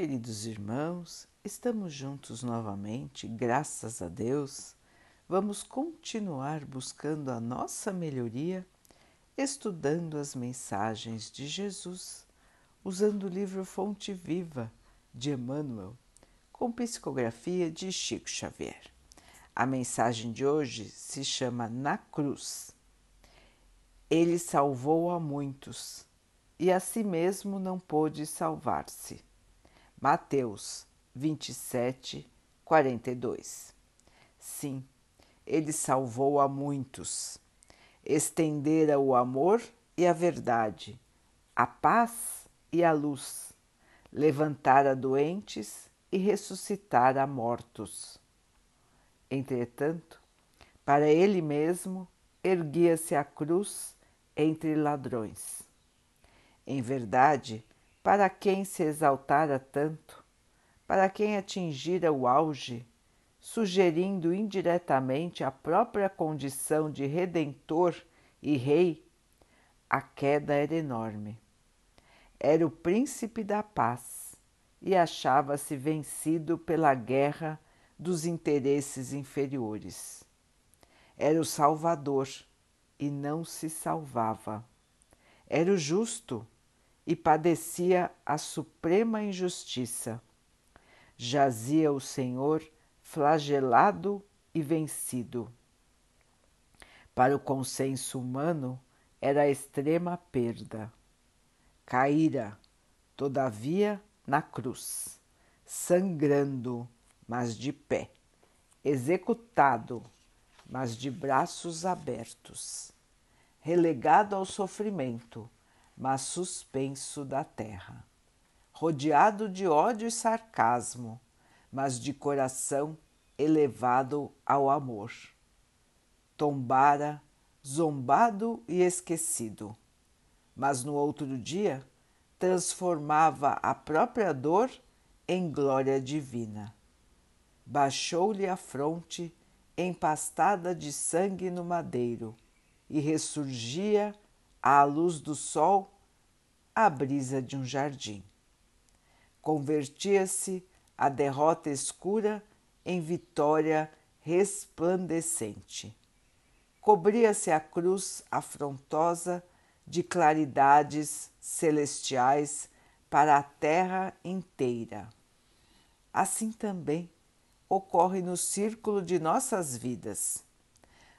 Queridos irmãos, estamos juntos novamente, graças a Deus. Vamos continuar buscando a nossa melhoria, estudando as mensagens de Jesus, usando o livro Fonte Viva de Emmanuel, com psicografia de Chico Xavier. A mensagem de hoje se chama Na Cruz. Ele salvou a muitos e a si mesmo não pôde salvar-se. Mateus 27, 42. Sim, ele salvou a muitos, estendera o amor e a verdade, a paz e a luz, levantara doentes e ressuscitara mortos. Entretanto, para ele mesmo erguia-se a cruz entre ladrões. Em verdade, para quem se exaltara tanto, para quem atingira o auge, sugerindo indiretamente a própria condição de redentor e rei, a queda era enorme. Era o príncipe da paz e achava-se vencido pela guerra dos interesses inferiores. Era o Salvador e não se salvava. Era o justo e padecia a suprema injustiça. Jazia o Senhor flagelado e vencido. Para o consenso humano era extrema perda. Caíra, todavia, na cruz, sangrando, mas de pé, executado, mas de braços abertos, relegado ao sofrimento mas suspenso da terra, rodeado de ódio e sarcasmo, mas de coração elevado ao amor. Tombara, zombado e esquecido, mas no outro dia transformava a própria dor em glória divina. Baixou-lhe a fronte empastada de sangue no madeiro e ressurgia à luz do sol, a brisa de um jardim. Convertia-se a derrota escura em vitória resplandecente. Cobria-se a cruz afrontosa de claridades celestiais para a terra inteira. Assim também ocorre no círculo de nossas vidas.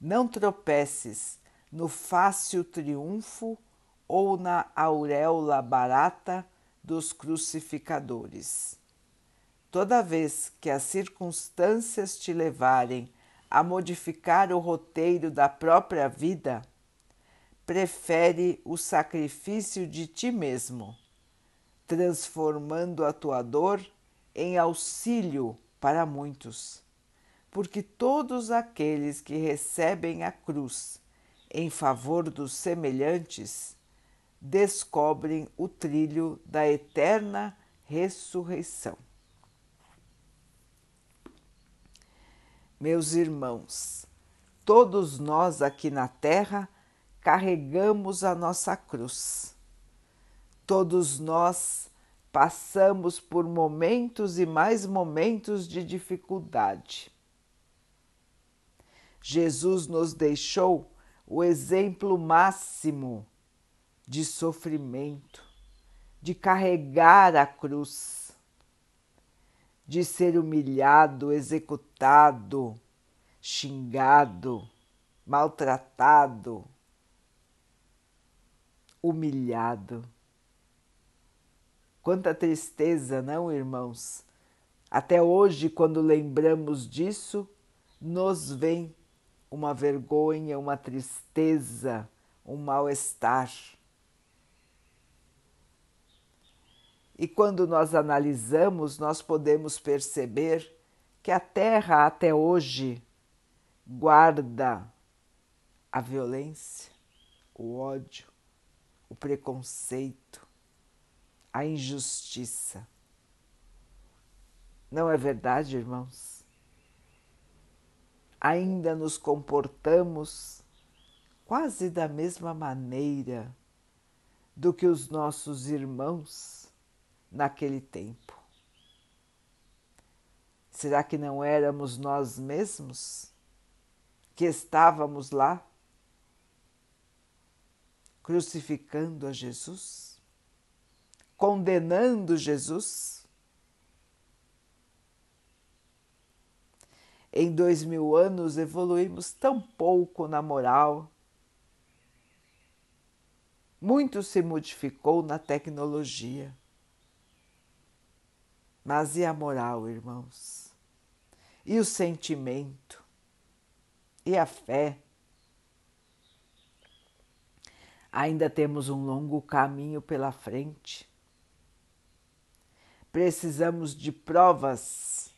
Não tropeces no fácil triunfo ou na auréola barata dos crucificadores. Toda vez que as circunstâncias te levarem a modificar o roteiro da própria vida, prefere o sacrifício de ti mesmo, transformando a tua dor em auxílio para muitos, porque todos aqueles que recebem a cruz em favor dos semelhantes, descobrem o trilho da eterna ressurreição. Meus irmãos, todos nós aqui na Terra carregamos a nossa cruz. Todos nós passamos por momentos e mais momentos de dificuldade. Jesus nos deixou o exemplo máximo de sofrimento, de carregar a cruz, de ser humilhado, executado, xingado, maltratado, humilhado. Quanta tristeza, não, irmãos? Até hoje, quando lembramos disso, nos vem uma vergonha, uma tristeza, um mal-estar. E quando nós analisamos, nós podemos perceber que a Terra até hoje guarda a violência, o ódio, o preconceito, a injustiça. Não é verdade, irmãos? Ainda nos comportamos quase da mesma maneira do que os nossos irmãos naquele tempo. Será que não éramos nós mesmos que estávamos lá crucificando a Jesus? Condenando Jesus? Em dois mil anos evoluímos tão pouco na moral, muito se modificou na tecnologia. Mas e a moral, irmãos? E o sentimento? E a fé? Ainda temos um longo caminho pela frente. Precisamos de provas,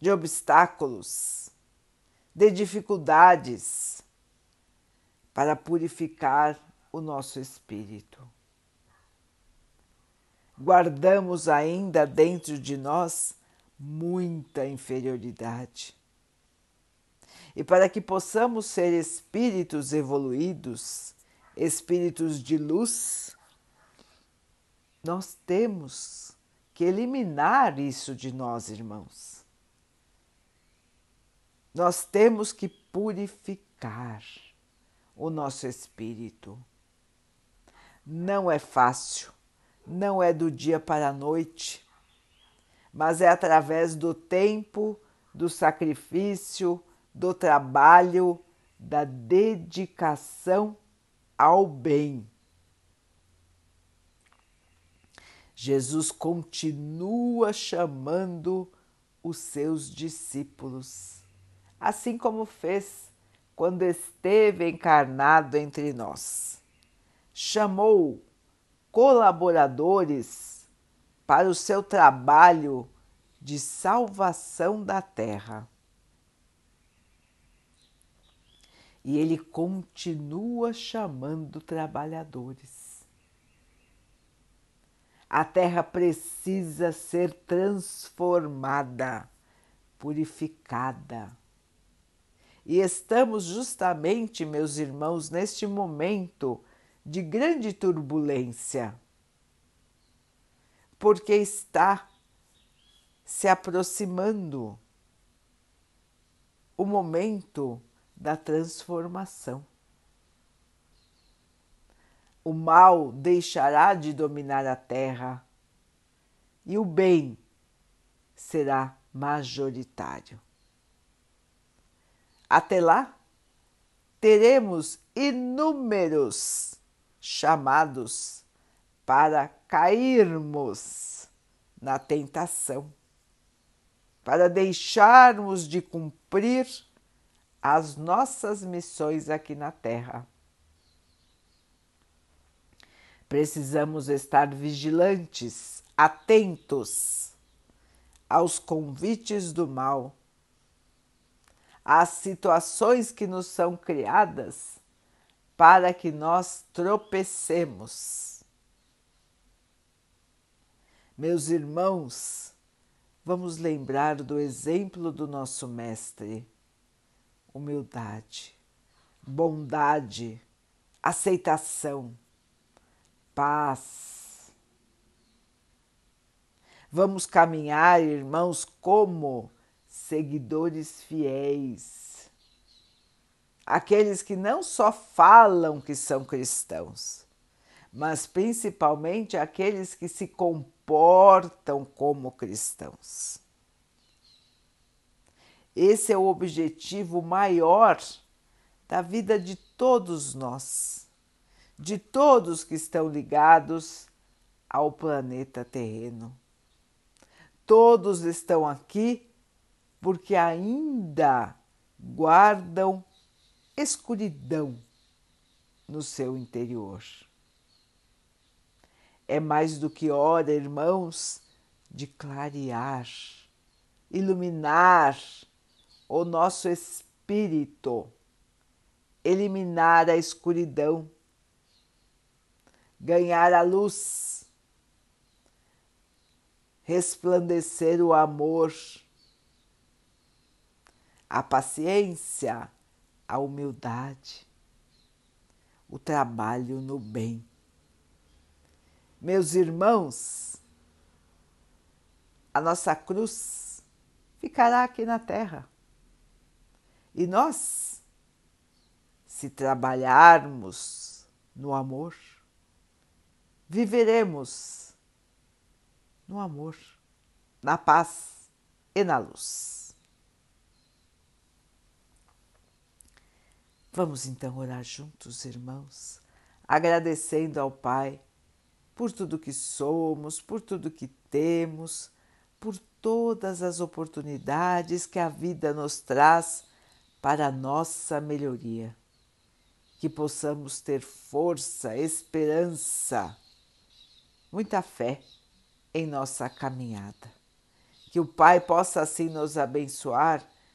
de obstáculos, de dificuldades para purificar o nosso espírito. Guardamos ainda dentro de nós muita inferioridade. E para que possamos ser espíritos evoluídos, espíritos de luz, nós temos que eliminar isso de nós, irmãos. Nós temos que purificar o nosso espírito não é fácil, não é do dia para a noite, mas é através do tempo, do sacrifício, do trabalho, da dedicação ao bem. Jesus continua chamando os seus discípulos, assim como fez quando esteve encarnado entre nós chamou colaboradores para o seu trabalho de salvação da terra. E ele continua chamando trabalhadores. A terra precisa ser transformada, purificada. E estamos justamente, meus irmãos, neste momento de grande turbulência, porque está se aproximando o momento da transformação. O mal deixará de dominar a terra e o bem será majoritário. Até lá, teremos inúmeros chamados para cairmos na tentação, para deixarmos de cumprir as nossas missões aqui na Terra. Precisamos estar vigilantes, atentos aos convites do mal, às situações que nos são criadas para que nós tropecemos. Meus irmãos, vamos lembrar do exemplo do nosso Mestre: humildade, bondade, aceitação, paz. Vamos caminhar, irmãos, como seguidores fiéis aqueles que não só falam que são cristãos, mas principalmente aqueles que se comportam como cristãos. Esse é o objetivo maior da vida de todos nós, de todos que estão ligados ao planeta terreno. Todos estão aqui porque ainda guardam escuridão no seu interior. É mais do que hora, irmãos, de clarear, iluminar o nosso espírito, eliminar a escuridão, ganhar a luz, resplandecer o amor, a paciência a humildade, o trabalho no bem. Meus irmãos, a nossa cruz ficará aqui na Terra. E nós, se trabalharmos no amor, viveremos no amor, na paz e na luz. Vamos então orar juntos, irmãos, agradecendo ao Pai por tudo que somos, por tudo que temos, por todas as oportunidades que a vida nos traz para a nossa melhoria. Que possamos ter força, esperança, muita fé em nossa caminhada. Que o Pai possa assim nos abençoar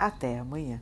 Até amanhã.